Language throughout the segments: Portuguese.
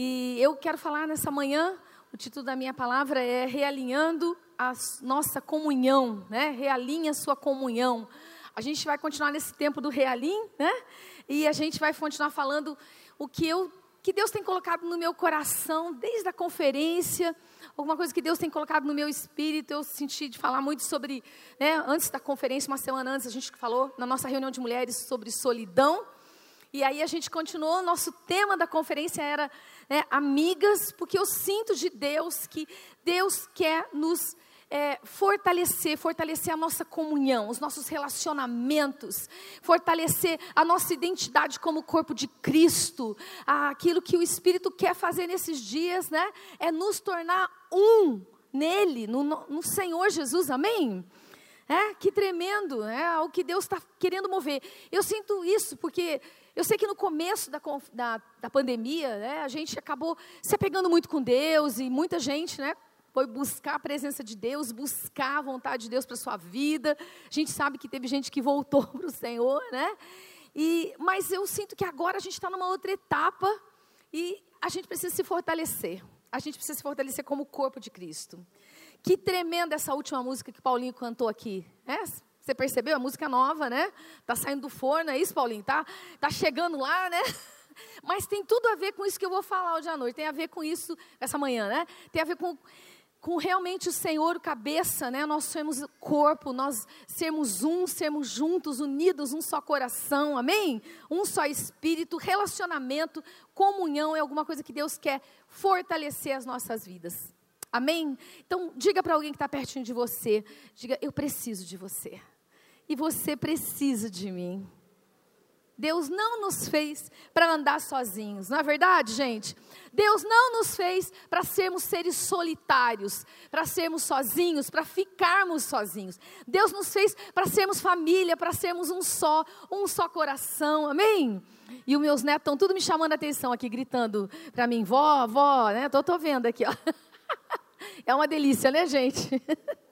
E eu quero falar nessa manhã, o título da minha palavra é Realinhando a nossa comunhão, né? Realinha sua comunhão. A gente vai continuar nesse tempo do realim, né? E a gente vai continuar falando o que eu que Deus tem colocado no meu coração desde a conferência, alguma coisa que Deus tem colocado no meu espírito. Eu senti de falar muito sobre, né, antes da conferência, uma semana antes, a gente falou na nossa reunião de mulheres sobre solidão. E aí a gente continuou, nosso tema da conferência era né, amigas, porque eu sinto de Deus que Deus quer nos é, fortalecer, fortalecer a nossa comunhão, os nossos relacionamentos, fortalecer a nossa identidade como corpo de Cristo. Aquilo que o Espírito quer fazer nesses dias, né? É nos tornar um nele, no, no Senhor Jesus, amém? É, que tremendo, é o que Deus está querendo mover. Eu sinto isso porque eu sei que no começo da, da, da pandemia, né, a gente acabou se apegando muito com Deus e muita gente, né, foi buscar a presença de Deus, buscar a vontade de Deus para sua vida. A gente sabe que teve gente que voltou para o Senhor, né? E, mas eu sinto que agora a gente está numa outra etapa e a gente precisa se fortalecer. A gente precisa se fortalecer como corpo de Cristo. Que tremenda essa última música que Paulinho cantou aqui. É? Você percebeu? A música nova, né? Tá saindo do forno, é isso, Paulinho? Tá, tá chegando lá, né? Mas tem tudo a ver com isso que eu vou falar hoje à noite. Tem a ver com isso essa manhã, né? Tem a ver com, com realmente o Senhor, cabeça, né? Nós sermos corpo, nós sermos um, sermos juntos, unidos, um só coração, amém? Um só espírito, relacionamento, comunhão é alguma coisa que Deus quer fortalecer as nossas vidas. Amém? Então, diga para alguém que está pertinho de você: diga, eu preciso de você. E você precisa de mim. Deus não nos fez para andar sozinhos, não é verdade, gente? Deus não nos fez para sermos seres solitários, para sermos sozinhos, para ficarmos sozinhos. Deus nos fez para sermos família, para sermos um só, um só coração, amém? E os meus netos estão tudo me chamando a atenção aqui, gritando para mim, vó, vó, né? Tô, tô vendo aqui, ó. É uma delícia, né, gente?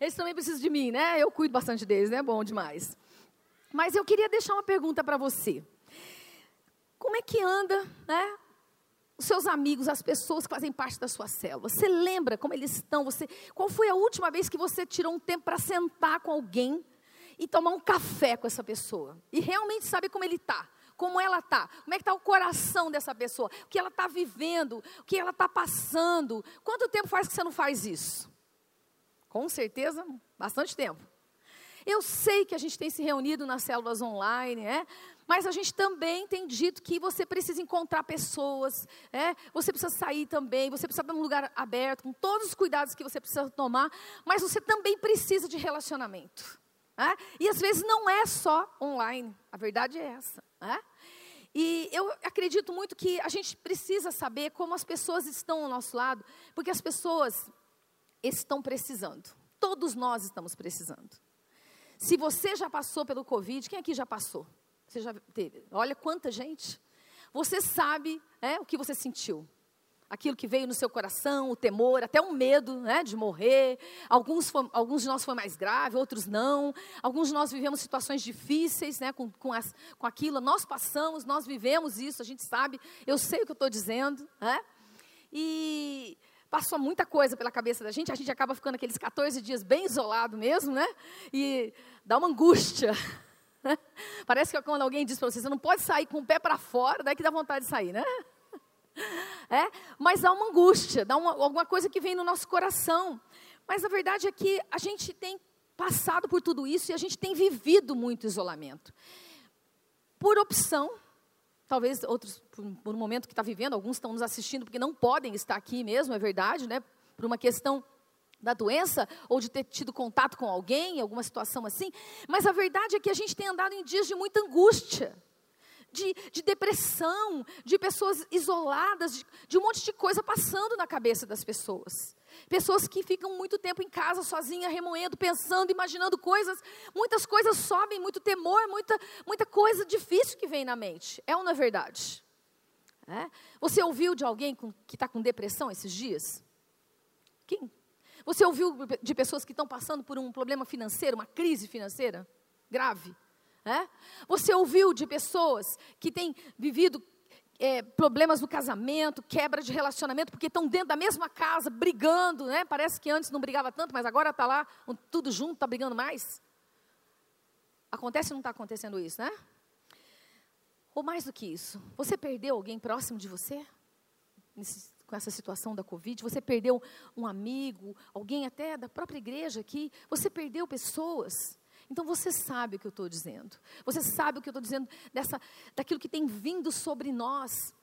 Eles também precisam de mim, né? Eu cuido bastante deles, né? Bom demais. Mas eu queria deixar uma pergunta para você. Como é que anda, né? Os seus amigos, as pessoas que fazem parte da sua célula. Você lembra como eles estão? Você, qual foi a última vez que você tirou um tempo para sentar com alguém e tomar um café com essa pessoa? E realmente saber como ele está? como ela está, como é que está o coração dessa pessoa, o que ela está vivendo, o que ela está passando. Quanto tempo faz que você não faz isso? Com certeza, bastante tempo. Eu sei que a gente tem se reunido nas células online, né? Mas a gente também tem dito que você precisa encontrar pessoas, é? você precisa sair também, você precisa estar num lugar aberto, com todos os cuidados que você precisa tomar, mas você também precisa de relacionamento. É? E às vezes não é só online, a verdade é essa. É? E eu acredito muito que a gente precisa saber como as pessoas estão ao nosso lado, porque as pessoas estão precisando. Todos nós estamos precisando. Se você já passou pelo Covid, quem aqui já passou? Você já teve? Olha quanta gente. Você sabe é, o que você sentiu aquilo que veio no seu coração, o temor, até o medo né, de morrer. Alguns, foi, alguns de nós foi mais grave, outros não. Alguns de nós vivemos situações difíceis né, com, com, as, com aquilo. Nós passamos, nós vivemos isso, a gente sabe. Eu sei o que eu estou dizendo. Né? E passou muita coisa pela cabeça da gente. A gente acaba ficando aqueles 14 dias bem isolado mesmo, né? E dá uma angústia. Parece que quando alguém diz para você, você não pode sair com o pé para fora, daí que dá vontade de sair, né? É? Mas há uma angústia, dá uma, alguma coisa que vem no nosso coração. Mas a verdade é que a gente tem passado por tudo isso e a gente tem vivido muito isolamento. Por opção, talvez outros, por, um momento que está vivendo, alguns estão nos assistindo porque não podem estar aqui mesmo, é verdade, né? Por uma questão da doença ou de ter tido contato com alguém, alguma situação assim. Mas a verdade é que a gente tem andado em dias de muita angústia de, de depressão, de pessoas isoladas, de, de um monte de coisa passando na cabeça das pessoas. Pessoas que ficam muito tempo em casa sozinha, remoendo, pensando, imaginando coisas. Muitas coisas sobem, muito temor, muita, muita coisa difícil que vem na mente. É ou não é verdade? É? Você ouviu de alguém com, que está com depressão esses dias? Quem? Você ouviu de pessoas que estão passando por um problema financeiro, uma crise financeira grave? É? Você ouviu de pessoas que têm vivido é, problemas no casamento, quebra de relacionamento, porque estão dentro da mesma casa, brigando, né? Parece que antes não brigava tanto, mas agora está lá, tudo junto, está brigando mais. Acontece ou não está acontecendo isso, né? Ou mais do que isso, você perdeu alguém próximo de você? Nesse, com essa situação da Covid, você perdeu um amigo, alguém até da própria igreja aqui, você perdeu pessoas. Então você sabe o que eu estou dizendo. Você sabe o que eu estou dizendo dessa, daquilo que tem vindo sobre nós.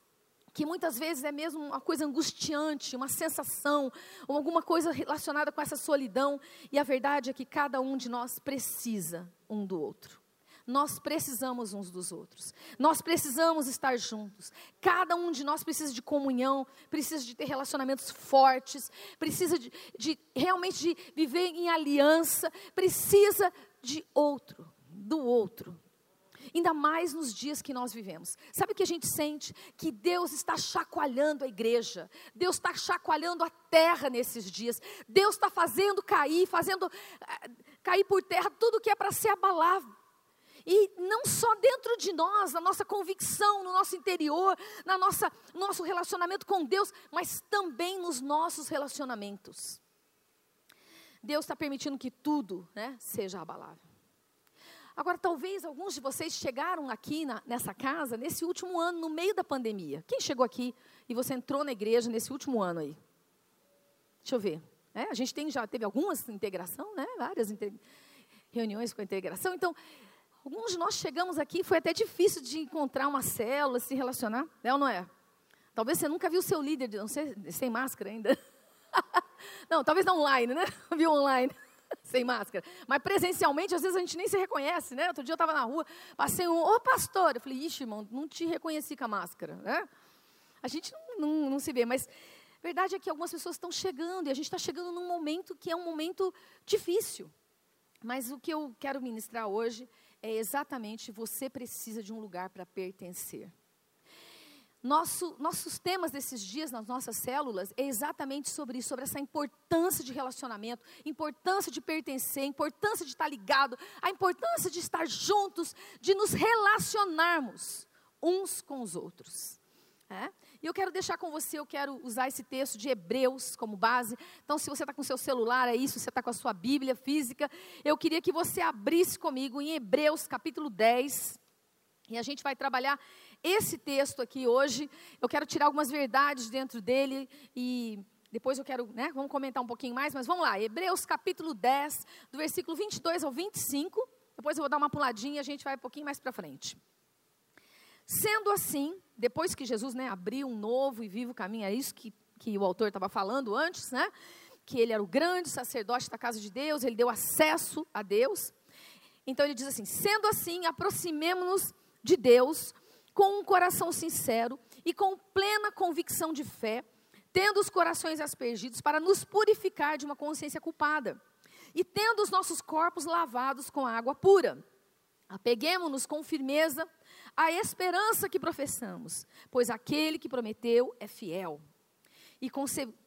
Que muitas vezes é mesmo uma coisa angustiante, uma sensação, ou alguma coisa relacionada com essa solidão. E a verdade é que cada um de nós precisa um do outro. Nós precisamos uns dos outros. Nós precisamos estar juntos. Cada um de nós precisa de comunhão, precisa de ter relacionamentos fortes, precisa de, de realmente de viver em aliança, precisa de outro, do outro. Ainda mais nos dias que nós vivemos. Sabe o que a gente sente? Que Deus está chacoalhando a igreja. Deus está chacoalhando a terra nesses dias. Deus está fazendo cair, fazendo uh, cair por terra tudo que é para ser abalado. E não só dentro de nós, na nossa convicção, no nosso interior, na nossa nosso relacionamento com Deus, mas também nos nossos relacionamentos. Deus está permitindo que tudo né, seja abalável. Agora, talvez alguns de vocês chegaram aqui na, nessa casa nesse último ano, no meio da pandemia. Quem chegou aqui e você entrou na igreja nesse último ano aí? Deixa eu ver. É, a gente tem, já teve algumas integração, né? Várias reuniões com integração. Então, alguns de nós chegamos aqui, foi até difícil de encontrar uma célula, se relacionar. É ou não é? Talvez você nunca viu seu líder, não sei, sem máscara ainda. não, talvez não online, né? Viu online. sem máscara. Mas presencialmente, às vezes a gente nem se reconhece, né? Outro dia eu estava na rua, passei um, ô pastor. Eu falei, ixi, irmão, não te reconheci com a máscara, né? A gente não, não, não se vê, mas a verdade é que algumas pessoas estão chegando e a gente está chegando num momento que é um momento difícil. Mas o que eu quero ministrar hoje é exatamente você precisa de um lugar para pertencer. Nosso, nossos temas desses dias nas nossas células é exatamente sobre isso, sobre essa importância de relacionamento, importância de pertencer, importância de estar ligado, a importância de estar juntos, de nos relacionarmos uns com os outros. É? E eu quero deixar com você, eu quero usar esse texto de Hebreus como base. Então, se você está com seu celular, é isso, você está com a sua Bíblia física, eu queria que você abrisse comigo em Hebreus capítulo 10. E a gente vai trabalhar esse texto aqui hoje. Eu quero tirar algumas verdades dentro dele e depois eu quero, né, vamos comentar um pouquinho mais, mas vamos lá. Hebreus capítulo 10, do versículo 22 ao 25. Depois eu vou dar uma puladinha e a gente vai um pouquinho mais para frente. Sendo assim, depois que Jesus né, abriu um novo e vivo caminho, é isso que, que o autor estava falando antes, né? Que ele era o grande sacerdote da casa de Deus, ele deu acesso a Deus. Então ele diz assim: sendo assim, aproximemo-nos de Deus com um coração sincero e com plena convicção de fé, tendo os corações aspergidos para nos purificar de uma consciência culpada e tendo os nossos corpos lavados com água pura. Apeguemos-nos com firmeza à esperança que professamos, pois aquele que prometeu é fiel. E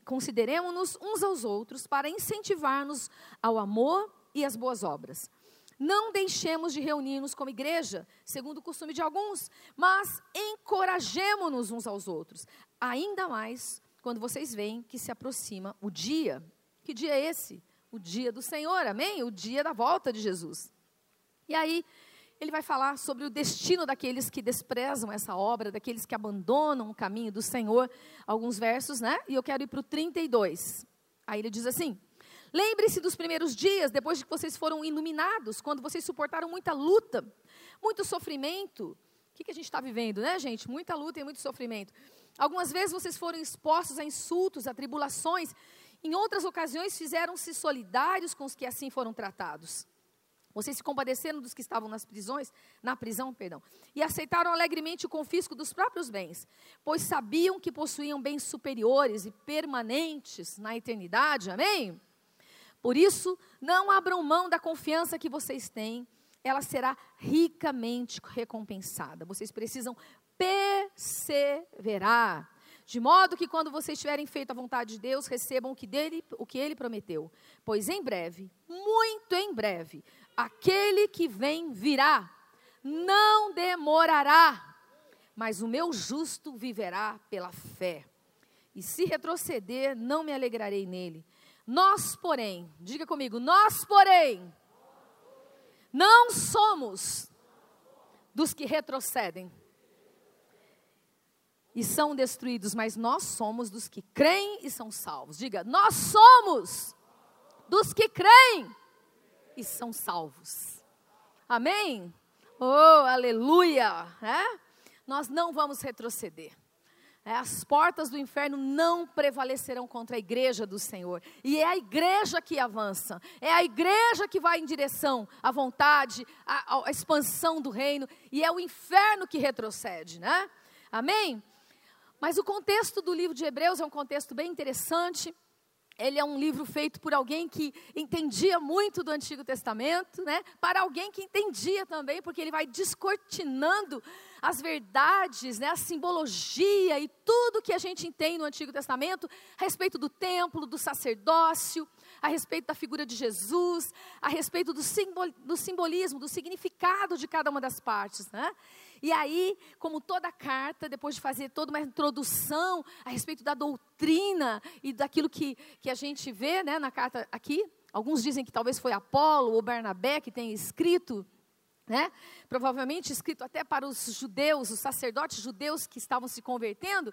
consideremos-nos uns aos outros para incentivar-nos ao amor e às boas obras. Não deixemos de reunir-nos como igreja, segundo o costume de alguns, mas encorajemos-nos uns aos outros, ainda mais quando vocês veem que se aproxima o dia. Que dia é esse? O dia do Senhor, amém? O dia da volta de Jesus. E aí, ele vai falar sobre o destino daqueles que desprezam essa obra, daqueles que abandonam o caminho do Senhor, alguns versos, né? E eu quero ir para o 32. Aí ele diz assim: Lembre-se dos primeiros dias, depois de que vocês foram iluminados, quando vocês suportaram muita luta, muito sofrimento. O que, que a gente está vivendo, né, gente? Muita luta e muito sofrimento. Algumas vezes vocês foram expostos a insultos, a tribulações. Em outras ocasiões, fizeram-se solidários com os que assim foram tratados. Vocês se compadeceram dos que estavam nas prisões, na prisão, perdão, e aceitaram alegremente o confisco dos próprios bens, pois sabiam que possuíam bens superiores e permanentes na eternidade. Amém? Por isso, não abram mão da confiança que vocês têm, ela será ricamente recompensada. Vocês precisam perseverar, de modo que quando vocês tiverem feito a vontade de Deus, recebam o que, dele, o que ele prometeu. Pois em breve, muito em breve, aquele que vem virá, não demorará. mas o meu justo viverá pela fé. E se retroceder, não me alegrarei nele. Nós, porém, diga comigo, nós, porém, não somos dos que retrocedem e são destruídos, mas nós somos dos que creem e são salvos. Diga, nós somos dos que creem e são salvos. Amém? Oh, aleluia! É? Nós não vamos retroceder. É, as portas do inferno não prevalecerão contra a igreja do Senhor. E é a igreja que avança. É a igreja que vai em direção à vontade, à, à expansão do reino. E é o inferno que retrocede, né? Amém? Mas o contexto do livro de Hebreus é um contexto bem interessante. Ele é um livro feito por alguém que entendia muito do Antigo Testamento, né? Para alguém que entendia também, porque ele vai descortinando as verdades, né, a simbologia e tudo que a gente tem no Antigo Testamento a respeito do templo, do sacerdócio, a respeito da figura de Jesus, a respeito do, simbol, do simbolismo, do significado de cada uma das partes. Né? E aí, como toda carta, depois de fazer toda uma introdução a respeito da doutrina e daquilo que, que a gente vê né, na carta aqui, alguns dizem que talvez foi Apolo ou Bernabé que tenha escrito né? provavelmente escrito até para os judeus, os sacerdotes judeus que estavam se convertendo,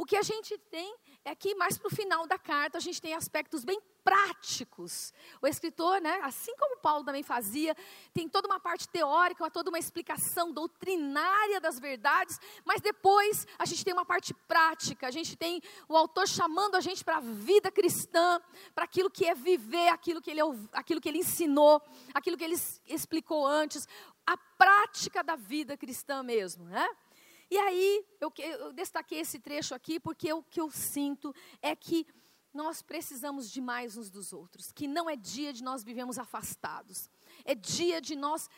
o que a gente tem é que mais para o final da carta a gente tem aspectos bem práticos. O escritor, né, assim como Paulo também fazia, tem toda uma parte teórica, toda uma explicação doutrinária das verdades, mas depois a gente tem uma parte prática, a gente tem o autor chamando a gente para a vida cristã, para aquilo que é viver, aquilo que, ele, aquilo que ele ensinou, aquilo que ele explicou antes, a prática da vida cristã mesmo, né? E aí, eu, eu destaquei esse trecho aqui porque o que eu sinto é que nós precisamos de mais uns dos outros, que não é dia de nós vivemos afastados, é dia de nós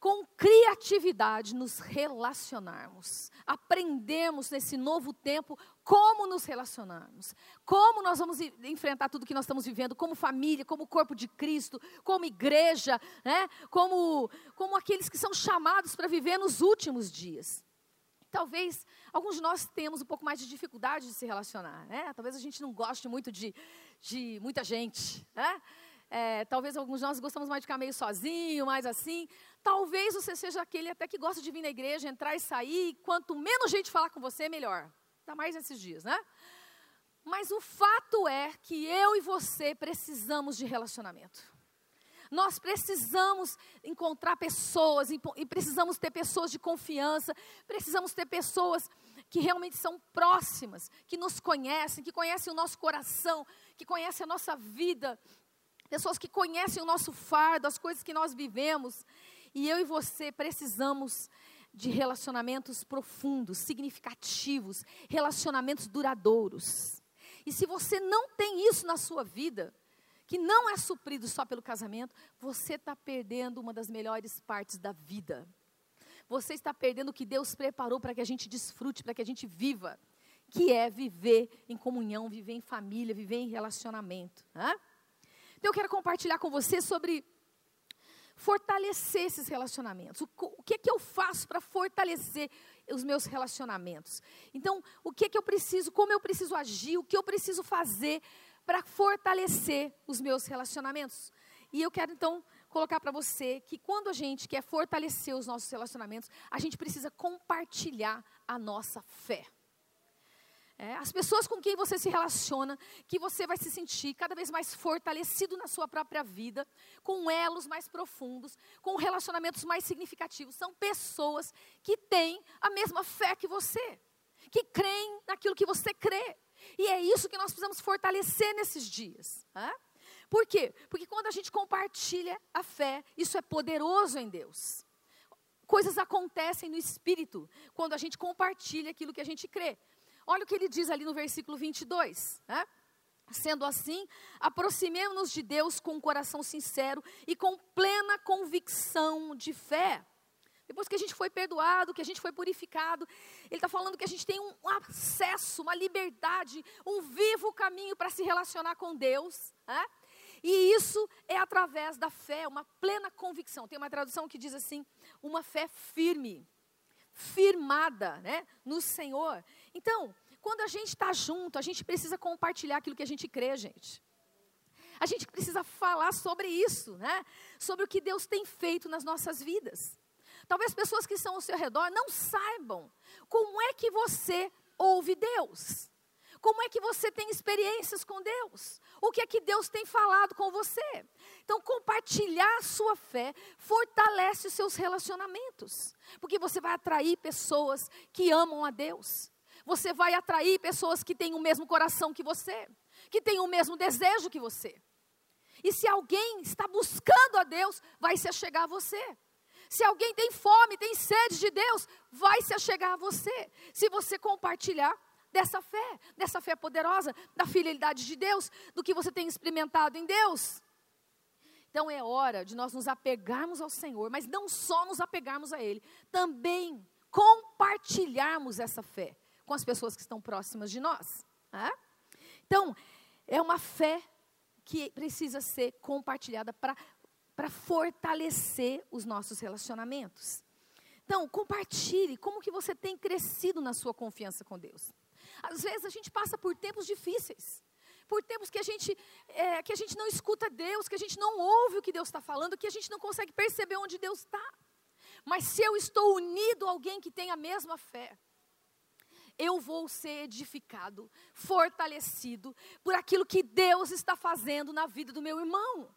com criatividade nos relacionarmos, aprendemos nesse novo tempo como nos relacionarmos, como nós vamos enfrentar tudo que nós estamos vivendo, como família, como corpo de Cristo, como igreja, né? como, como aqueles que são chamados para viver nos últimos dias. Talvez alguns de nós tenhamos um pouco mais de dificuldade de se relacionar, né? Talvez a gente não goste muito de, de muita gente, né? É, talvez alguns de nós gostamos mais de ficar meio sozinho, mais assim. Talvez você seja aquele até que gosta de vir na igreja, entrar e sair. Quanto menos gente falar com você, melhor. Ainda mais nesses dias, né? Mas o fato é que eu e você precisamos de relacionamento. Nós precisamos encontrar pessoas e precisamos ter pessoas de confiança, precisamos ter pessoas que realmente são próximas, que nos conhecem, que conhecem o nosso coração, que conhecem a nossa vida, pessoas que conhecem o nosso fardo, as coisas que nós vivemos. E eu e você precisamos de relacionamentos profundos, significativos, relacionamentos duradouros. E se você não tem isso na sua vida, que não é suprido só pelo casamento, você está perdendo uma das melhores partes da vida. Você está perdendo o que Deus preparou para que a gente desfrute, para que a gente viva, que é viver em comunhão, viver em família, viver em relacionamento. Né? Então eu quero compartilhar com você sobre fortalecer esses relacionamentos. O, o que é que eu faço para fortalecer os meus relacionamentos? Então, o que é que eu preciso, como eu preciso agir, o que eu preciso fazer para fortalecer os meus relacionamentos. E eu quero então colocar para você que quando a gente quer fortalecer os nossos relacionamentos, a gente precisa compartilhar a nossa fé. É, as pessoas com quem você se relaciona, que você vai se sentir cada vez mais fortalecido na sua própria vida, com elos mais profundos, com relacionamentos mais significativos. São pessoas que têm a mesma fé que você, que creem naquilo que você crê. E é isso que nós precisamos fortalecer nesses dias. Né? Por quê? Porque quando a gente compartilha a fé, isso é poderoso em Deus. Coisas acontecem no espírito quando a gente compartilha aquilo que a gente crê. Olha o que ele diz ali no versículo 22. Né? Sendo assim, aproximemos-nos de Deus com um coração sincero e com plena convicção de fé. Depois que a gente foi perdoado, que a gente foi purificado, ele está falando que a gente tem um acesso, uma liberdade, um vivo caminho para se relacionar com Deus. Né? E isso é através da fé, uma plena convicção. Tem uma tradução que diz assim: uma fé firme. firmada né, no Senhor. Então, quando a gente está junto, a gente precisa compartilhar aquilo que a gente crê, gente. A gente precisa falar sobre isso, né? Sobre o que Deus tem feito nas nossas vidas. Talvez pessoas que estão ao seu redor não saibam como é que você ouve Deus. Como é que você tem experiências com Deus? O que é que Deus tem falado com você? Então, compartilhar a sua fé fortalece os seus relacionamentos, porque você vai atrair pessoas que amam a Deus. Você vai atrair pessoas que têm o mesmo coração que você, que têm o mesmo desejo que você. E se alguém está buscando a Deus, vai se achegar a você. Se alguém tem fome, tem sede de Deus, vai se achegar a você. Se você compartilhar dessa fé, dessa fé poderosa, da fidelidade de Deus, do que você tem experimentado em Deus. Então é hora de nós nos apegarmos ao Senhor, mas não só nos apegarmos a Ele, também compartilharmos essa fé com as pessoas que estão próximas de nós. Né? Então, é uma fé que precisa ser compartilhada para fortalecer os nossos relacionamentos. Então, compartilhe como que você tem crescido na sua confiança com Deus. Às vezes a gente passa por tempos difíceis, por tempos que a gente, é, que a gente não escuta Deus, que a gente não ouve o que Deus está falando, que a gente não consegue perceber onde Deus está. Mas se eu estou unido a alguém que tem a mesma fé, eu vou ser edificado, fortalecido por aquilo que Deus está fazendo na vida do meu irmão.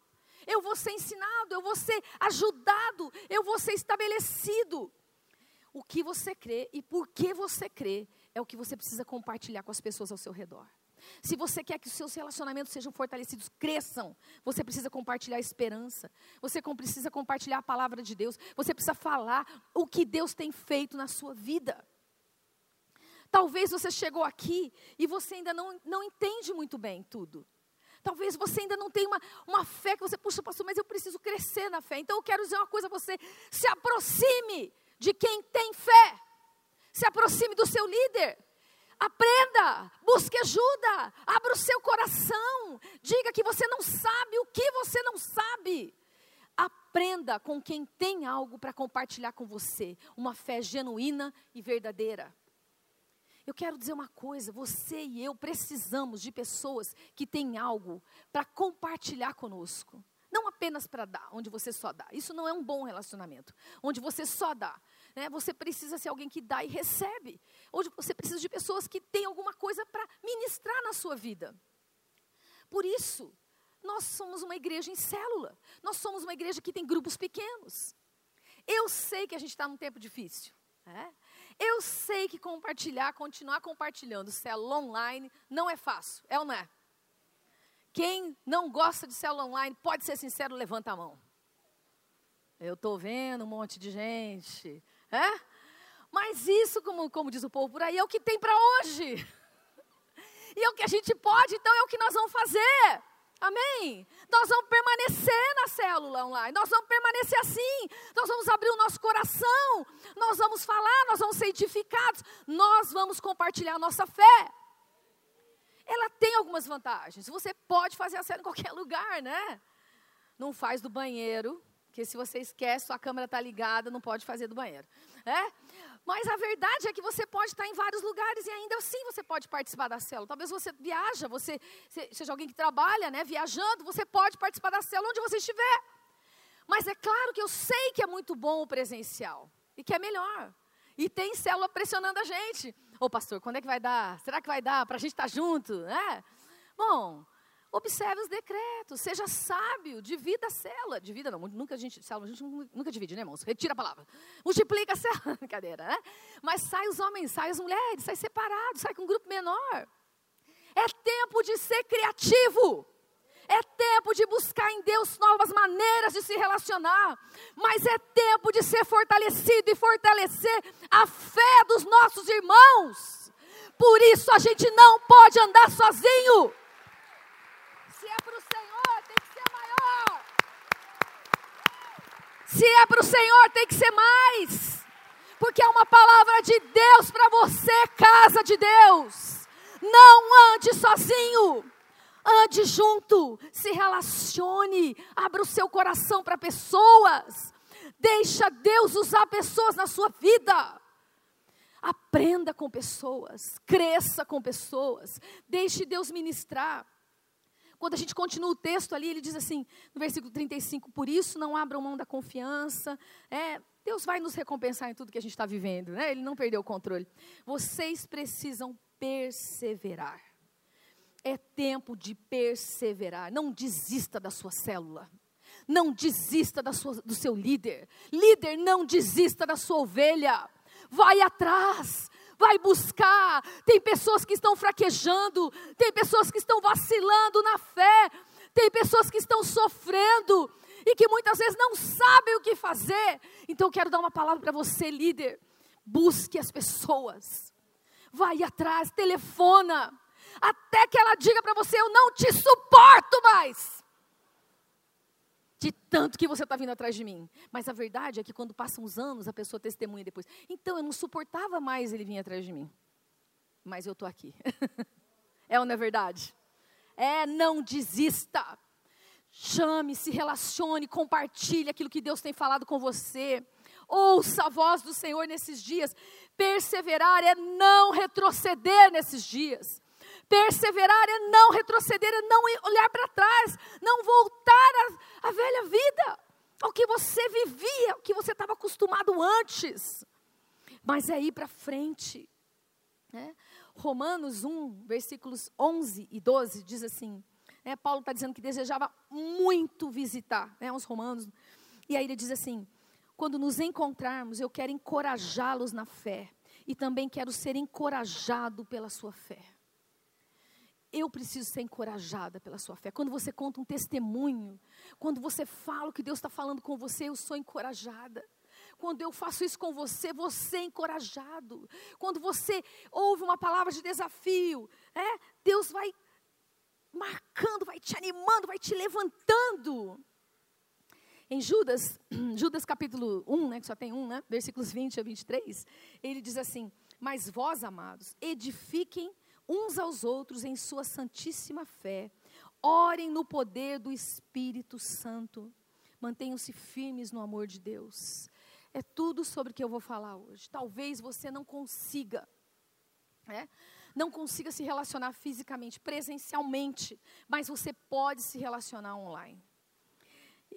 Eu vou ser ensinado, eu vou ser ajudado, eu vou ser estabelecido. O que você crê e por que você crê é o que você precisa compartilhar com as pessoas ao seu redor. Se você quer que os seus relacionamentos sejam fortalecidos, cresçam, você precisa compartilhar a esperança, você precisa compartilhar a palavra de Deus, você precisa falar o que Deus tem feito na sua vida. Talvez você chegou aqui e você ainda não, não entende muito bem tudo. Talvez você ainda não tenha uma, uma fé que você, puxa, pastor, mas eu preciso crescer na fé. Então eu quero dizer uma coisa a você: se aproxime de quem tem fé, se aproxime do seu líder. Aprenda, busque ajuda, abra o seu coração, diga que você não sabe o que você não sabe. Aprenda com quem tem algo para compartilhar com você, uma fé genuína e verdadeira. Eu quero dizer uma coisa: você e eu precisamos de pessoas que têm algo para compartilhar conosco. Não apenas para dar, onde você só dá. Isso não é um bom relacionamento. Onde você só dá. Né? Você precisa ser alguém que dá e recebe. Onde você precisa de pessoas que têm alguma coisa para ministrar na sua vida. Por isso, nós somos uma igreja em célula. Nós somos uma igreja que tem grupos pequenos. Eu sei que a gente está num tempo difícil. Né? Eu sei que compartilhar, continuar compartilhando célula online não é fácil, é ou não é? Quem não gosta de célula online, pode ser sincero, levanta a mão. Eu estou vendo um monte de gente. É? Mas isso, como, como diz o povo por aí, é o que tem para hoje. E é o que a gente pode, então é o que nós vamos fazer. Amém? Nós vamos permanecer na célula online, nós vamos permanecer assim, nós vamos abrir o nosso coração, nós vamos falar, nós vamos ser edificados, nós vamos compartilhar a nossa fé. Ela tem algumas vantagens. Você pode fazer a célula em qualquer lugar, né? Não faz do banheiro, porque se você esquece, sua câmera está ligada, não pode fazer do banheiro. É? Mas a verdade é que você pode estar em vários lugares e ainda assim você pode participar da célula. Talvez você viaja, você seja alguém que trabalha, né, viajando, você pode participar da célula onde você estiver. Mas é claro que eu sei que é muito bom o presencial e que é melhor. E tem célula pressionando a gente. Ô pastor, quando é que vai dar? Será que vai dar para a gente estar junto? É? Bom, Observe os decretos, seja sábio, divida a cela. Divida não, nunca a gente, célula, a gente nunca divide, né, irmãos? Retira a palavra. Multiplica a cela, brincadeira, né? Mas sai os homens, sai as mulheres, sai separado, sai com um grupo menor. É tempo de ser criativo. É tempo de buscar em Deus novas maneiras de se relacionar. Mas é tempo de ser fortalecido e fortalecer a fé dos nossos irmãos. Por isso a gente não pode andar sozinho. Se é para o Senhor, tem que ser maior. Se é para o Senhor, tem que ser mais. Porque é uma palavra de Deus para você, casa de Deus. Não ande sozinho. Ande junto, se relacione, abra o seu coração para pessoas. Deixa Deus usar pessoas na sua vida. Aprenda com pessoas, cresça com pessoas, deixe Deus ministrar. Quando a gente continua o texto ali, ele diz assim, no versículo 35, por isso não abram mão da confiança. É, Deus vai nos recompensar em tudo que a gente está vivendo, né? Ele não perdeu o controle. Vocês precisam perseverar. É tempo de perseverar. Não desista da sua célula. Não desista da sua, do seu líder. Líder, não desista da sua ovelha. Vai atrás vai buscar. Tem pessoas que estão fraquejando, tem pessoas que estão vacilando na fé, tem pessoas que estão sofrendo e que muitas vezes não sabem o que fazer. Então quero dar uma palavra para você, líder. Busque as pessoas. Vai atrás, telefona, até que ela diga para você: Eu não te suporto mais de tanto que você está vindo atrás de mim. Mas a verdade é que quando passam os anos, a pessoa testemunha depois. Então eu não suportava mais ele vir atrás de mim. Mas eu estou aqui. é ou não é verdade? É, não desista. Chame, se relacione, compartilhe aquilo que Deus tem falado com você. Ouça a voz do Senhor nesses dias. Perseverar é não retroceder nesses dias. Perseverar é não retroceder, é não olhar para trás, não voltar vida, ao que você vivia, ao que você estava acostumado antes. Mas é ir para frente. Né? Romanos 1, versículos 11 e 12 diz assim: né, Paulo está dizendo que desejava muito visitar né, os romanos. E aí ele diz assim: quando nos encontrarmos, eu quero encorajá-los na fé. E também quero ser encorajado pela sua fé eu preciso ser encorajada pela sua fé. Quando você conta um testemunho, quando você fala o que Deus está falando com você, eu sou encorajada. Quando eu faço isso com você, você é encorajado. Quando você ouve uma palavra de desafio, é, Deus vai marcando, vai te animando, vai te levantando. Em Judas, Judas capítulo 1, né, que só tem um, né, versículos 20 a 23, ele diz assim: Mas vós, amados, edifiquem uns aos outros em sua santíssima fé. Orem no poder do Espírito Santo. Mantenham-se firmes no amor de Deus. É tudo sobre o que eu vou falar hoje. Talvez você não consiga, né? não consiga se relacionar fisicamente, presencialmente, mas você pode se relacionar online.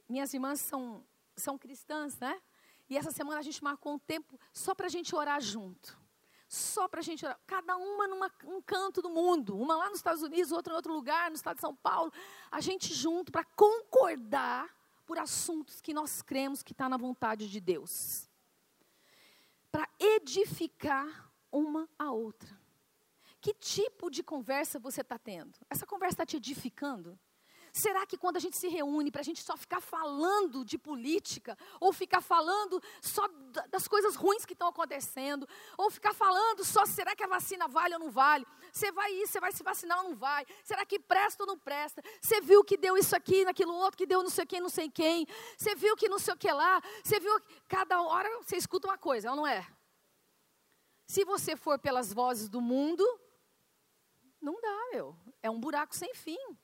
Minhas irmãs são, são cristãs, né? E essa semana a gente marcou um tempo só para a gente orar junto só para a gente orar. Cada uma num um canto do mundo. Uma lá nos Estados Unidos, outra em outro lugar, no estado de São Paulo. A gente junto para concordar por assuntos que nós cremos que está na vontade de Deus. Para edificar uma a outra. Que tipo de conversa você está tendo? Essa conversa está te edificando? Será que quando a gente se reúne para a gente só ficar falando de política, ou ficar falando só das coisas ruins que estão acontecendo, ou ficar falando só será que a vacina vale ou não vale? Você vai ir, você vai se vacinar ou não vai? Será que presta ou não presta? Você viu que deu isso aqui, naquilo outro, que deu não sei quem, não sei quem? Você viu que não sei o que lá? Você viu cada hora você escuta uma coisa, ou não é? Se você for pelas vozes do mundo, não dá, meu. É um buraco sem fim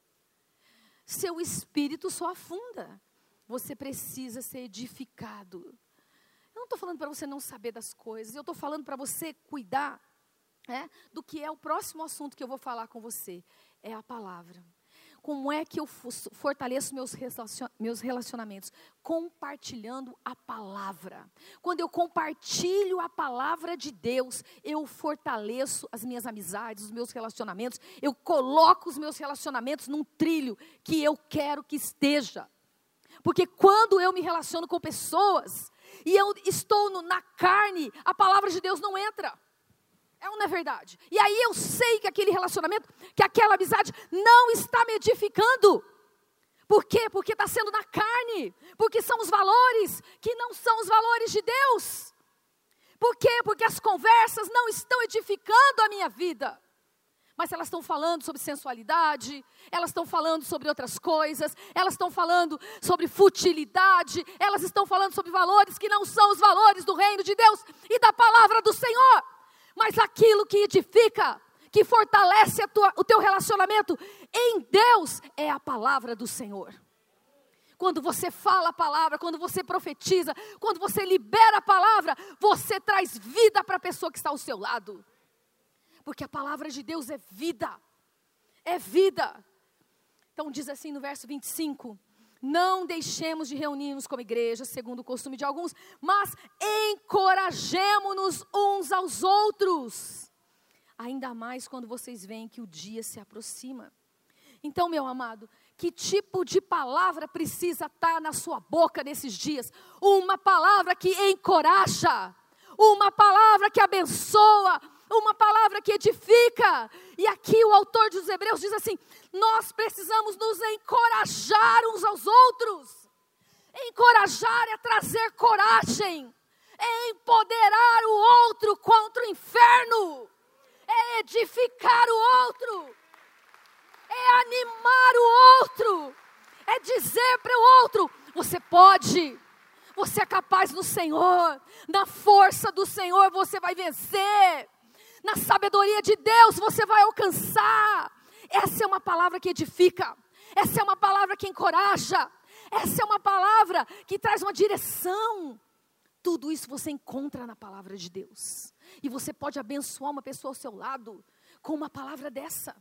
seu espírito só afunda. Você precisa ser edificado. Eu não estou falando para você não saber das coisas, eu estou falando para você cuidar é, do que é o próximo assunto que eu vou falar com você: é a palavra. Como é que eu fortaleço meus relacionamentos? Compartilhando a palavra. Quando eu compartilho a palavra de Deus, eu fortaleço as minhas amizades, os meus relacionamentos, eu coloco os meus relacionamentos num trilho que eu quero que esteja. Porque quando eu me relaciono com pessoas e eu estou no, na carne, a palavra de Deus não entra. É é verdade? E aí eu sei que aquele relacionamento, que aquela amizade não está me edificando. Por quê? Porque está sendo na carne. Porque são os valores que não são os valores de Deus. Por quê? Porque as conversas não estão edificando a minha vida. Mas elas estão falando sobre sensualidade, elas estão falando sobre outras coisas, elas estão falando sobre futilidade, elas estão falando sobre valores que não são os valores do reino de Deus e da palavra do Senhor mas aquilo que edifica, que fortalece tua, o teu relacionamento em Deus, é a palavra do Senhor. quando você fala a palavra, quando você profetiza, quando você libera a palavra, você traz vida para a pessoa que está ao seu lado. Porque a palavra de Deus é vida, é vida. Então diz assim no verso 25: Não deixemos de reunir-nos como igreja, segundo o costume de alguns, mas encorajemo-nos uns aos outros. Ainda mais quando vocês veem que o dia se aproxima. Então, meu amado, que tipo de palavra precisa estar na sua boca nesses dias? Uma palavra que encoraja, uma palavra que abençoa, uma palavra que edifica. E aqui o autor dos Hebreus diz assim: nós precisamos nos encorajar uns aos outros. Encorajar é trazer coragem, é empoderar o outro contra o inferno, é edificar o outro é animar o outro, é dizer para o outro: você pode, você é capaz no Senhor, na força do Senhor você vai vencer, na sabedoria de Deus você vai alcançar. Essa é uma palavra que edifica, essa é uma palavra que encoraja, essa é uma palavra que traz uma direção. Tudo isso você encontra na palavra de Deus. E você pode abençoar uma pessoa ao seu lado com uma palavra dessa.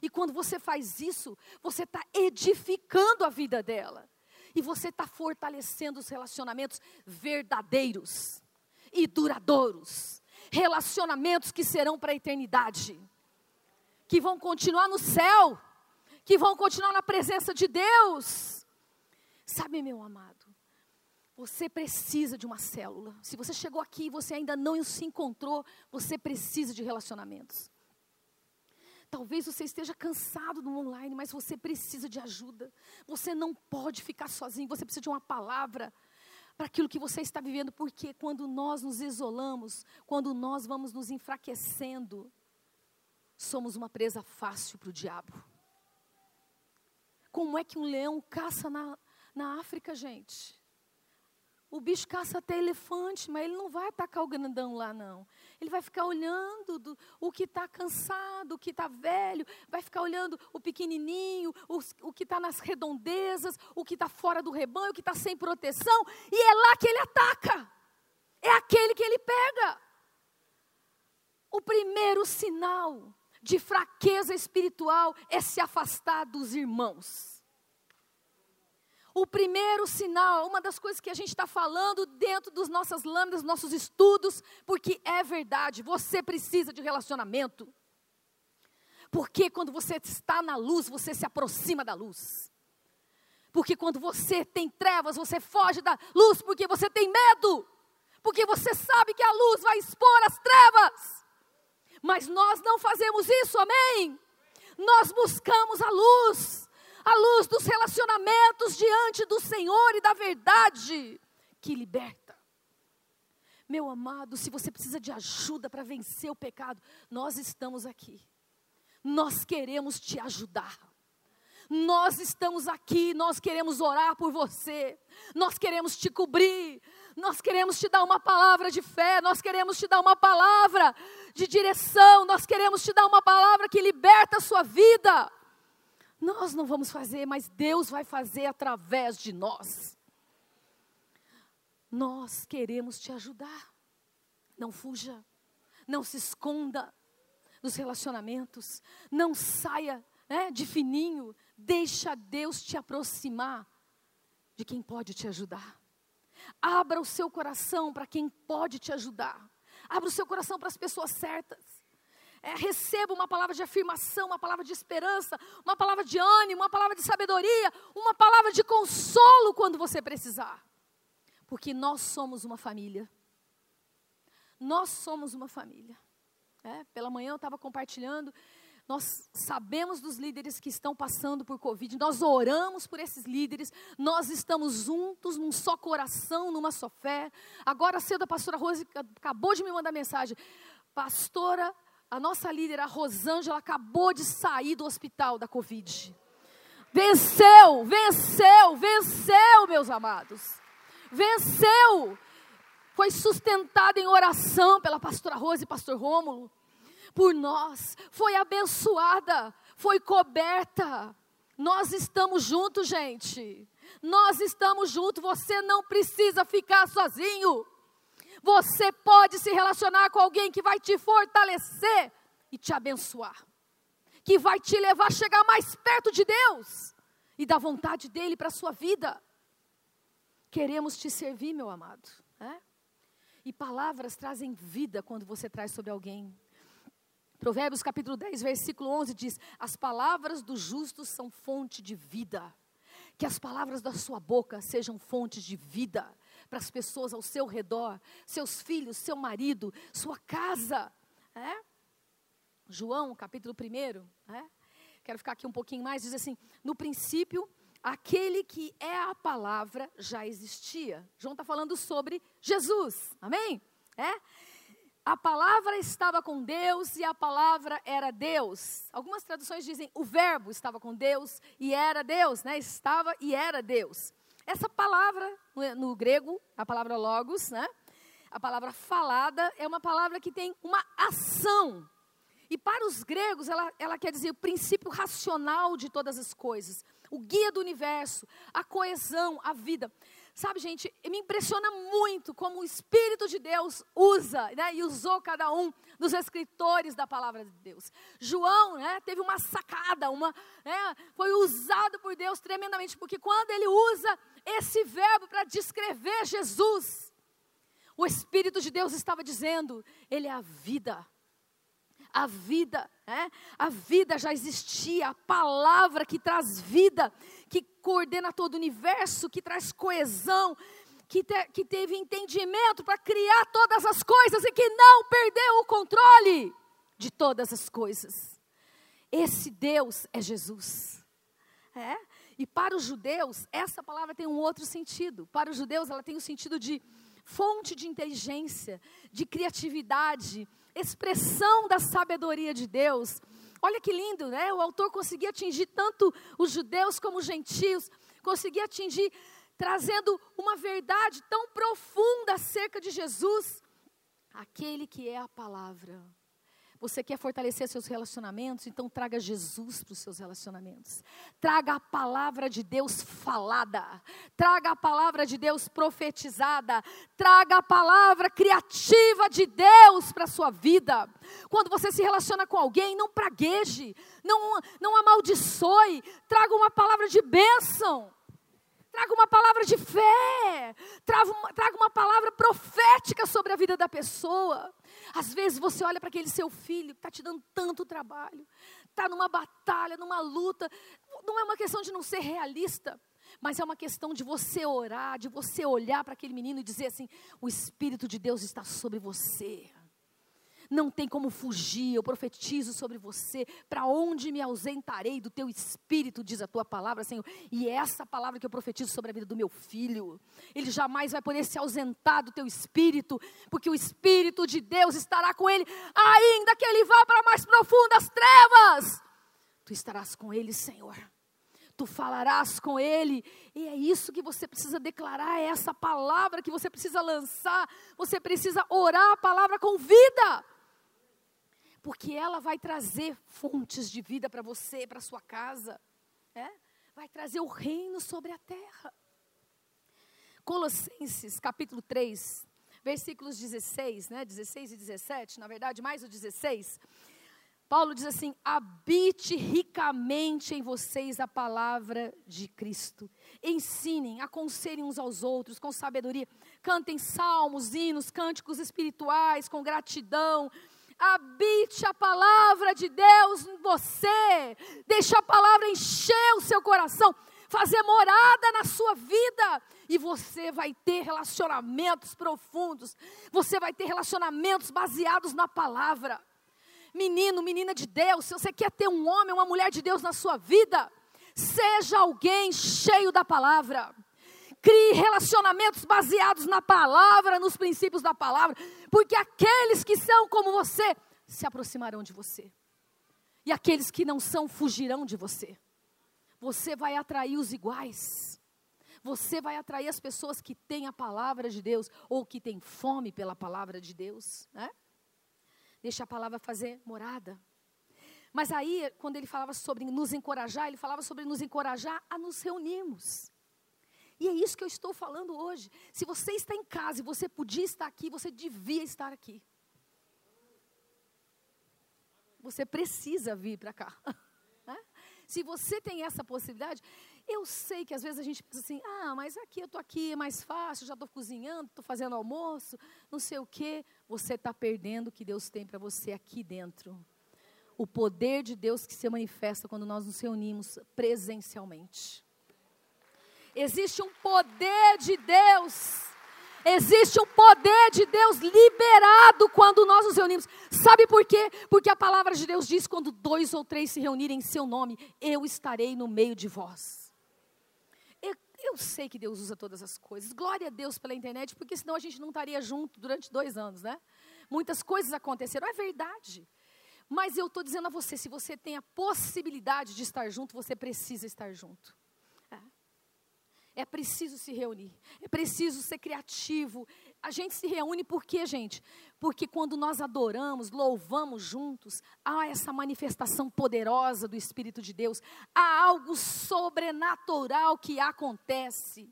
E quando você faz isso, você está edificando a vida dela. E você está fortalecendo os relacionamentos verdadeiros e duradouros. Relacionamentos que serão para a eternidade. Que vão continuar no céu. Que vão continuar na presença de Deus. Sabe, meu amado, você precisa de uma célula. Se você chegou aqui e você ainda não se encontrou, você precisa de relacionamentos. Talvez você esteja cansado no online, mas você precisa de ajuda. Você não pode ficar sozinho, você precisa de uma palavra para aquilo que você está vivendo, porque quando nós nos isolamos, quando nós vamos nos enfraquecendo, somos uma presa fácil para o diabo. Como é que um leão caça na, na África, gente? O bicho caça até elefante, mas ele não vai atacar o grandão lá, não. Ele vai ficar olhando do, o que está cansado, o que está velho, vai ficar olhando o pequenininho, o, o que está nas redondezas, o que está fora do rebanho, o que está sem proteção, e é lá que ele ataca. É aquele que ele pega. O primeiro sinal de fraqueza espiritual é se afastar dos irmãos. O primeiro sinal, uma das coisas que a gente está falando dentro das nossas lâminas, nossos estudos, porque é verdade, você precisa de relacionamento. Porque quando você está na luz, você se aproxima da luz. Porque quando você tem trevas, você foge da luz porque você tem medo. Porque você sabe que a luz vai expor as trevas. Mas nós não fazemos isso, amém? Nós buscamos a luz a luz dos relacionamentos diante do Senhor e da verdade que liberta. Meu amado, se você precisa de ajuda para vencer o pecado, nós estamos aqui. Nós queremos te ajudar. Nós estamos aqui, nós queremos orar por você. Nós queremos te cobrir. Nós queremos te dar uma palavra de fé, nós queremos te dar uma palavra de direção, nós queremos te dar uma palavra que liberta a sua vida. Nós não vamos fazer, mas Deus vai fazer através de nós. Nós queremos te ajudar. Não fuja, não se esconda dos relacionamentos, não saia né, de fininho, deixa Deus te aproximar de quem pode te ajudar. Abra o seu coração para quem pode te ajudar. Abra o seu coração para as pessoas certas é, receba uma palavra de afirmação, uma palavra de esperança, uma palavra de ânimo, uma palavra de sabedoria, uma palavra de consolo quando você precisar. Porque nós somos uma família. Nós somos uma família. É, pela manhã eu estava compartilhando. Nós sabemos dos líderes que estão passando por Covid, nós oramos por esses líderes, nós estamos juntos num só coração, numa só fé. Agora cedo a pastora Rose acabou de me mandar mensagem. Pastora, a nossa líder, a Rosângela, acabou de sair do hospital da Covid. Venceu, venceu, venceu, meus amados. Venceu. Foi sustentada em oração pela pastora Rose e pastor Rômulo. Por nós. Foi abençoada. Foi coberta. Nós estamos juntos, gente. nós estamos juntos, você não precisa ficar sozinho. Você pode se relacionar com alguém que vai te fortalecer e te abençoar, que vai te levar a chegar mais perto de Deus e da vontade dele para a sua vida. Queremos te servir, meu amado. É? E palavras trazem vida quando você traz sobre alguém. Provérbios capítulo 10, versículo 11 diz: As palavras do justo são fonte de vida. Que as palavras da sua boca sejam fontes de vida para as pessoas ao seu redor, seus filhos, seu marido, sua casa. É? João, capítulo 1, é? quero ficar aqui um pouquinho mais, diz assim: no princípio, aquele que é a palavra já existia. João está falando sobre Jesus, amém? É? A palavra estava com Deus e a palavra era Deus. Algumas traduções dizem o verbo estava com Deus e era Deus, né? Estava e era Deus. Essa palavra, no grego, a palavra logos, né? A palavra falada é uma palavra que tem uma ação. E para os gregos, ela, ela quer dizer o princípio racional de todas as coisas, o guia do universo, a coesão, a vida. Sabe, gente, me impressiona muito como o Espírito de Deus usa né, e usou cada um dos escritores da palavra de Deus. João né, teve uma sacada, uma, né, foi usado por Deus tremendamente, porque quando ele usa esse verbo para descrever Jesus, o Espírito de Deus estava dizendo: Ele é a vida. A vida, né? a vida já existia, a palavra que traz vida, que coordena todo o universo, que traz coesão, que, te, que teve entendimento para criar todas as coisas e que não perdeu o controle de todas as coisas. Esse Deus é Jesus. É? E para os judeus, essa palavra tem um outro sentido. Para os judeus, ela tem o sentido de fonte de inteligência, de criatividade, expressão da sabedoria de Deus. Olha que lindo, né? O autor conseguia atingir tanto os judeus como os gentios, conseguia atingir trazendo uma verdade tão profunda acerca de Jesus, aquele que é a palavra. Você quer fortalecer seus relacionamentos? Então traga Jesus para os seus relacionamentos. Traga a palavra de Deus falada. Traga a palavra de Deus profetizada. Traga a palavra criativa de Deus para a sua vida. Quando você se relaciona com alguém, não pragueje, não, não amaldiçoe. Traga uma palavra de bênção. Traga uma palavra de fé. Traga uma, traga uma palavra profética sobre a vida da pessoa. Às vezes você olha para aquele seu filho que está te dando tanto trabalho, está numa batalha, numa luta. Não é uma questão de não ser realista, mas é uma questão de você orar, de você olhar para aquele menino e dizer assim: o Espírito de Deus está sobre você não tem como fugir. Eu profetizo sobre você. Para onde me ausentarei do teu espírito, diz a tua palavra, Senhor. E é essa palavra que eu profetizo sobre a vida do meu filho. Ele jamais vai poder se ausentar do teu espírito, porque o espírito de Deus estará com ele, ainda que ele vá para mais profundas trevas. Tu estarás com ele, Senhor tu falarás com ele, e é isso que você precisa declarar, é essa palavra que você precisa lançar, você precisa orar a palavra com vida, porque ela vai trazer fontes de vida para você, para sua casa, é? vai trazer o reino sobre a terra. Colossenses capítulo 3, versículos 16, né, 16 e 17, na verdade mais o 16. Paulo diz assim: habite ricamente em vocês a palavra de Cristo. Ensinem, aconselhem uns aos outros com sabedoria. Cantem salmos, hinos, cânticos espirituais com gratidão habite a palavra de Deus em você, deixe a palavra encher o seu coração, fazer morada na sua vida, e você vai ter relacionamentos profundos, você vai ter relacionamentos baseados na palavra. Menino, menina de Deus, se você quer ter um homem, uma mulher de Deus na sua vida, seja alguém cheio da palavra. Crie relacionamentos baseados na palavra, nos princípios da palavra, porque aqueles que são como você se aproximarão de você, e aqueles que não são fugirão de você. Você vai atrair os iguais. Você vai atrair as pessoas que têm a palavra de Deus ou que têm fome pela palavra de Deus, né? Deixa a palavra fazer morada. Mas aí, quando ele falava sobre nos encorajar, ele falava sobre nos encorajar a nos reunirmos. E é isso que eu estou falando hoje. Se você está em casa e você podia estar aqui, você devia estar aqui. Você precisa vir para cá. Né? Se você tem essa possibilidade, eu sei que às vezes a gente pensa assim: ah, mas aqui eu estou aqui, é mais fácil, já estou cozinhando, estou fazendo almoço, não sei o quê. Você está perdendo o que Deus tem para você aqui dentro. O poder de Deus que se manifesta quando nós nos reunimos presencialmente. Existe um poder de Deus. Existe um poder de Deus liberado quando nós nos reunimos. Sabe por quê? Porque a palavra de Deus diz: quando dois ou três se reunirem em seu nome, eu estarei no meio de vós. Eu sei que Deus usa todas as coisas. Glória a Deus pela internet, porque senão a gente não estaria junto durante dois anos, né? Muitas coisas aconteceram, é verdade. Mas eu estou dizendo a você: se você tem a possibilidade de estar junto, você precisa estar junto. É preciso se reunir, é preciso ser criativo. A gente se reúne por quê, gente? Porque quando nós adoramos, louvamos juntos, há essa manifestação poderosa do Espírito de Deus, há algo sobrenatural que acontece.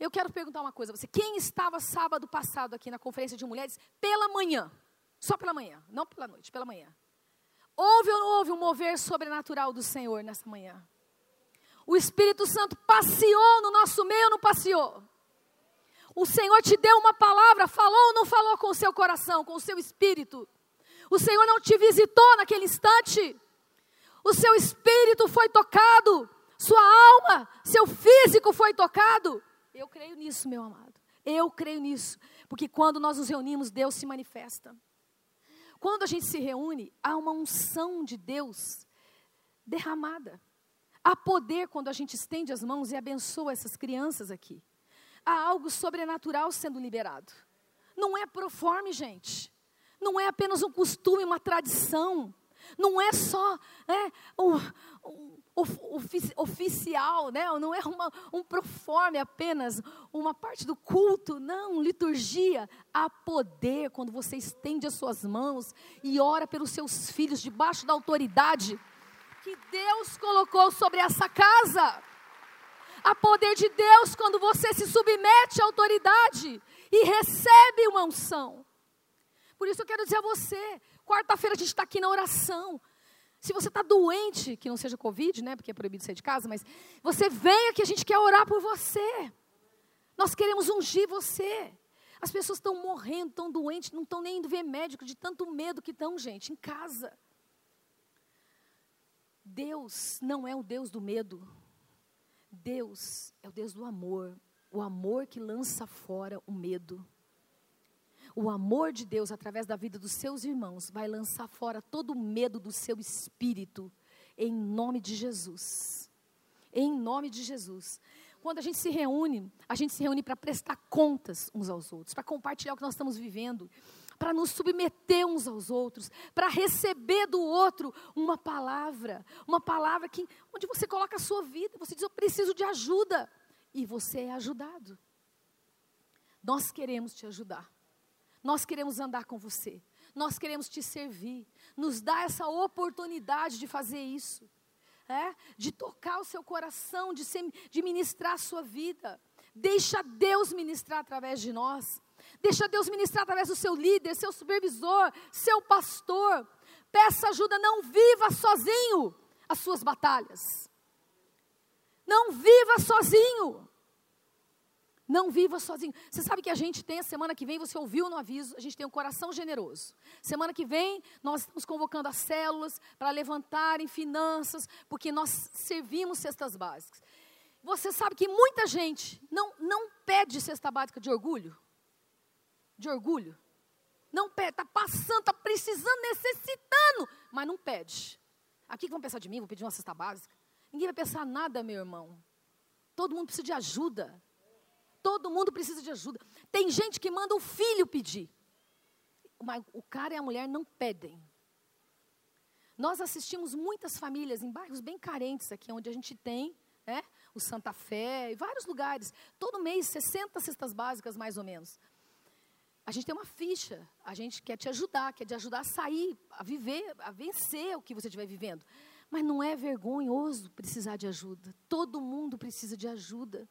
Eu quero perguntar uma coisa a você: quem estava sábado passado aqui na conferência de mulheres pela manhã? Só pela manhã, não pela noite, pela manhã. Houve ou não houve um mover sobrenatural do Senhor nessa manhã? O Espírito Santo passeou no nosso meio ou não passeou? O Senhor te deu uma palavra, falou ou não falou com o seu coração, com o seu espírito? O Senhor não te visitou naquele instante? O seu espírito foi tocado, sua alma, seu físico foi tocado? Eu creio nisso, meu amado. Eu creio nisso, porque quando nós nos reunimos, Deus se manifesta. Quando a gente se reúne, há uma unção de Deus derramada. Há poder quando a gente estende as mãos e abençoa essas crianças aqui. Há algo sobrenatural sendo liberado. Não é proforme, gente. Não é apenas um costume, uma tradição. Não é só né, oficial, né? não é uma, um proforme apenas, uma parte do culto. Não, liturgia. Há poder quando você estende as suas mãos e ora pelos seus filhos debaixo da autoridade que Deus colocou sobre essa casa. Há poder de Deus quando você se submete à autoridade e recebe uma unção. Por isso eu quero dizer a você: quarta-feira a gente está aqui na oração. Se você está doente, que não seja Covid, né? Porque é proibido sair de casa, mas você venha que a gente quer orar por você. Nós queremos ungir você. As pessoas estão morrendo, estão doentes, não estão nem indo ver médico de tanto medo que estão, gente, em casa. Deus não é o Deus do medo. Deus é o Deus do amor. O amor que lança fora o medo. O amor de Deus, através da vida dos seus irmãos, vai lançar fora todo o medo do seu espírito, em nome de Jesus. Em nome de Jesus. Quando a gente se reúne, a gente se reúne para prestar contas uns aos outros, para compartilhar o que nós estamos vivendo para nos submeter uns aos outros, para receber do outro uma palavra, uma palavra que onde você coloca a sua vida, você diz eu preciso de ajuda e você é ajudado. Nós queremos te ajudar. Nós queremos andar com você. Nós queremos te servir. Nos dá essa oportunidade de fazer isso. É? De tocar o seu coração, de, ser, de ministrar a sua vida. Deixa Deus ministrar através de nós. Deixa Deus ministrar através do seu líder, seu supervisor, seu pastor. Peça ajuda, não viva sozinho as suas batalhas. Não viva sozinho. Não viva sozinho. Você sabe que a gente tem semana que vem, você ouviu no aviso, a gente tem um coração generoso. Semana que vem, nós estamos convocando as células para levantarem finanças, porque nós servimos cestas básicas. Você sabe que muita gente não, não pede cesta básica de orgulho? De orgulho. Não pede, está passando, está precisando, necessitando, mas não pede. Aqui que vão pensar de mim, vou pedir uma cesta básica. Ninguém vai pensar nada, meu irmão. Todo mundo precisa de ajuda. Todo mundo precisa de ajuda. Tem gente que manda o filho pedir. Mas o cara e a mulher não pedem. Nós assistimos muitas famílias em bairros bem carentes aqui, onde a gente tem né, o Santa Fé e vários lugares. Todo mês, 60 cestas básicas, mais ou menos. A gente tem uma ficha, a gente quer te ajudar, quer te ajudar a sair, a viver, a vencer o que você estiver vivendo. Mas não é vergonhoso precisar de ajuda. Todo mundo precisa de ajuda.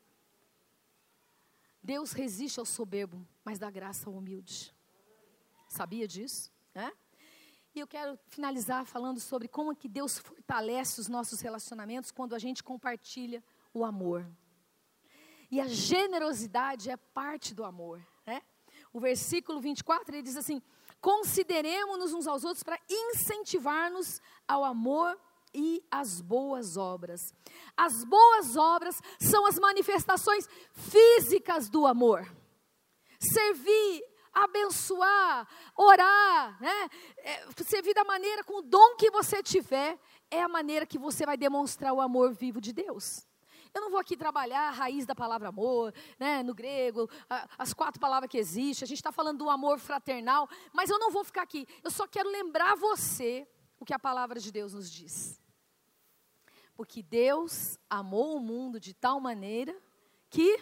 Deus resiste ao soberbo, mas dá graça ao humilde. Sabia disso? Né? E eu quero finalizar falando sobre como que Deus fortalece os nossos relacionamentos quando a gente compartilha o amor. E a generosidade é parte do amor? O versículo 24 ele diz assim: consideremos-nos uns aos outros para incentivar-nos ao amor e às boas obras. As boas obras são as manifestações físicas do amor. Servir, abençoar, orar, né? É, servir da maneira com o dom que você tiver, é a maneira que você vai demonstrar o amor vivo de Deus. Eu não vou aqui trabalhar a raiz da palavra amor, né, no grego, a, as quatro palavras que existem. A gente está falando do amor fraternal, mas eu não vou ficar aqui. Eu só quero lembrar você o que a palavra de Deus nos diz. Porque Deus amou o mundo de tal maneira que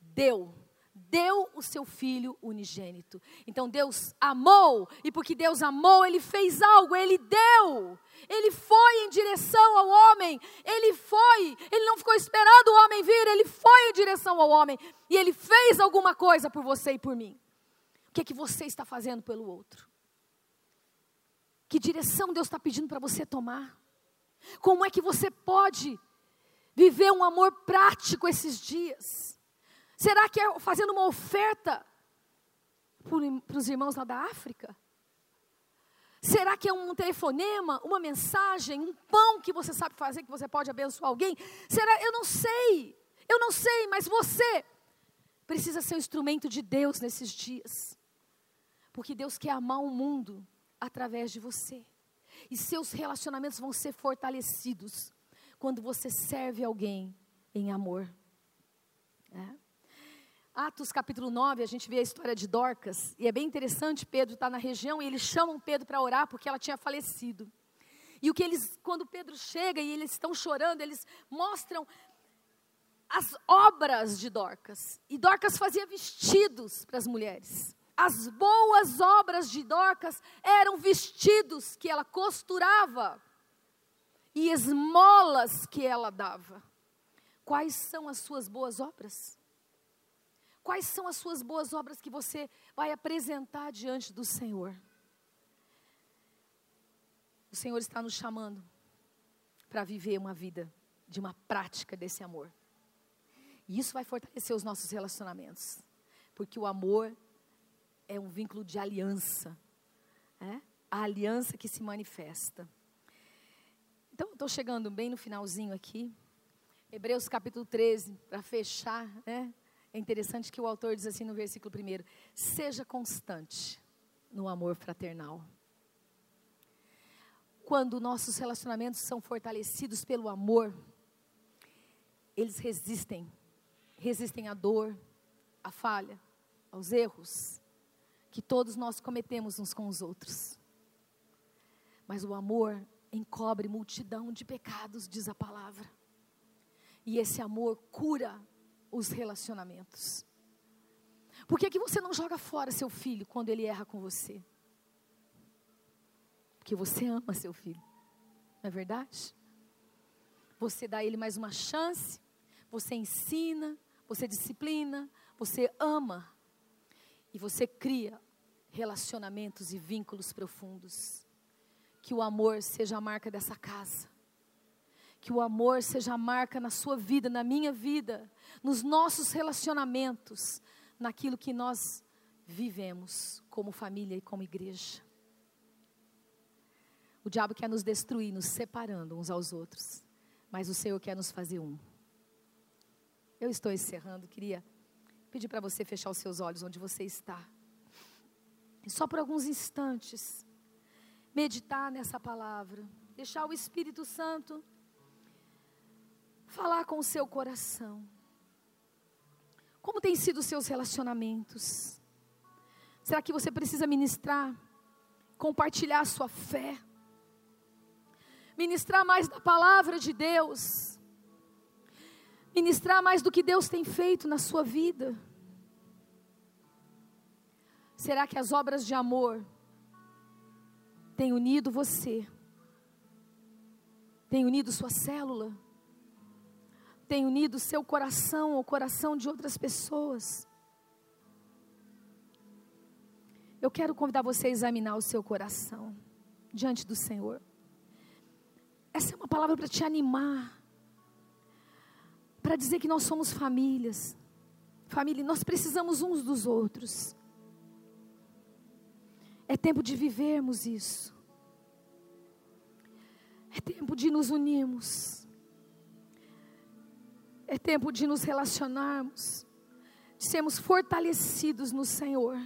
deu deu o seu filho unigênito. Então Deus amou, e porque Deus amou, ele fez algo, ele deu. Ele foi em direção ao homem, ele foi, ele não ficou esperando o homem vir, ele foi em direção ao homem, e ele fez alguma coisa por você e por mim. O que é que você está fazendo pelo outro? Que direção Deus está pedindo para você tomar? Como é que você pode viver um amor prático esses dias? Será que é fazendo uma oferta para os irmãos lá da África? Será que é um telefonema, uma mensagem, um pão que você sabe fazer, que você pode abençoar alguém? Será? Eu não sei. Eu não sei, mas você precisa ser um instrumento de Deus nesses dias. Porque Deus quer amar o mundo através de você. E seus relacionamentos vão ser fortalecidos quando você serve alguém em amor. É. Atos capítulo 9, a gente vê a história de Dorcas, e é bem interessante, Pedro está na região e eles chamam Pedro para orar porque ela tinha falecido. E o que eles, quando Pedro chega e eles estão chorando, eles mostram as obras de Dorcas. E Dorcas fazia vestidos para as mulheres. As boas obras de Dorcas eram vestidos que ela costurava e esmolas que ela dava. Quais são as suas boas obras? Quais são as suas boas obras que você vai apresentar diante do Senhor? O Senhor está nos chamando para viver uma vida de uma prática desse amor. E isso vai fortalecer os nossos relacionamentos. Porque o amor é um vínculo de aliança. É? A aliança que se manifesta. Então, estou chegando bem no finalzinho aqui. Hebreus capítulo 13, para fechar, né? É interessante que o autor diz assim no versículo 1: Seja constante no amor fraternal. Quando nossos relacionamentos são fortalecidos pelo amor, eles resistem, resistem à dor, à falha, aos erros que todos nós cometemos uns com os outros. Mas o amor encobre multidão de pecados, diz a palavra. E esse amor cura os relacionamentos. Por que, que você não joga fora seu filho quando ele erra com você? Porque você ama seu filho, não é verdade? Você dá ele mais uma chance, você ensina, você disciplina, você ama e você cria relacionamentos e vínculos profundos. Que o amor seja a marca dessa casa. Que o amor seja a marca na sua vida, na minha vida, nos nossos relacionamentos, naquilo que nós vivemos como família e como igreja. O diabo quer nos destruir, nos separando uns aos outros, mas o Senhor quer nos fazer um. Eu estou encerrando, queria pedir para você fechar os seus olhos onde você está. E só por alguns instantes, meditar nessa palavra, deixar o Espírito Santo falar com o seu coração. Como têm sido os seus relacionamentos? Será que você precisa ministrar, compartilhar a sua fé? Ministrar mais da palavra de Deus? Ministrar mais do que Deus tem feito na sua vida? Será que as obras de amor têm unido você? Têm unido sua célula? Tem unido seu coração ao coração de outras pessoas. Eu quero convidar você a examinar o seu coração diante do Senhor. Essa é uma palavra para te animar, para dizer que nós somos famílias. Família, nós precisamos uns dos outros. É tempo de vivermos isso. É tempo de nos unirmos. É tempo de nos relacionarmos, de sermos fortalecidos no Senhor.